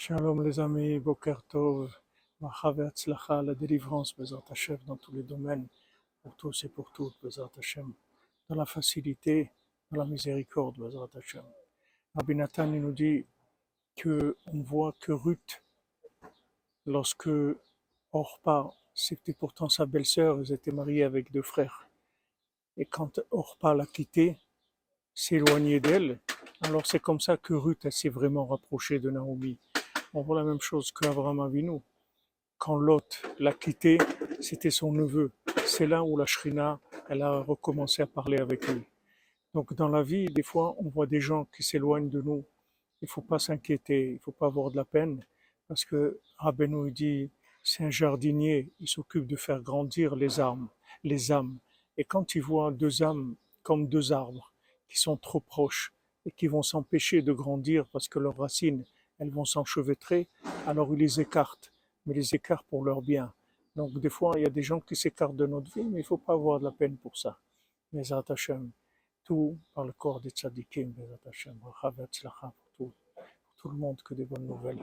Shalom les amis, Boker Tov, ve'atzlacha, la délivrance, Bezat Hashem, dans tous les domaines, pour tous et pour toutes, Bezat Hashem, dans la facilité, dans la miséricorde, Bezat Hashem. Rabbi Nathan nous dit que on voit que Ruth, lorsque Orpa, c'était pourtant sa belle-sœur, ils étaient mariés avec deux frères. Et quand Orpa l'a quittée, s'est éloignée d'elle, alors c'est comme ça que Ruth s'est vraiment rapprochée de Naomi. On voit la même chose qu'Abraham Avinu. Quand Lot l'a quitté, c'était son neveu. C'est là où la Shrina, elle a recommencé à parler avec lui. Donc dans la vie, des fois, on voit des gens qui s'éloignent de nous. Il ne faut pas s'inquiéter, il ne faut pas avoir de la peine, parce que Rabbeinu dit, c'est un jardinier, il s'occupe de faire grandir les âmes, les âmes. Et quand il voit deux âmes comme deux arbres qui sont trop proches et qui vont s'empêcher de grandir parce que leurs racines, elles vont s'enchevêtrer, alors il les écarte, mais les écarte pour leur bien. Donc des fois, il y a des gens qui s'écartent de notre vie, mais il ne faut pas avoir de la peine pour ça. Mais Hashem, tout par le corps des tzadikim, Bezat Hashem, pour tout, pour tout le monde, que des bonnes nouvelles.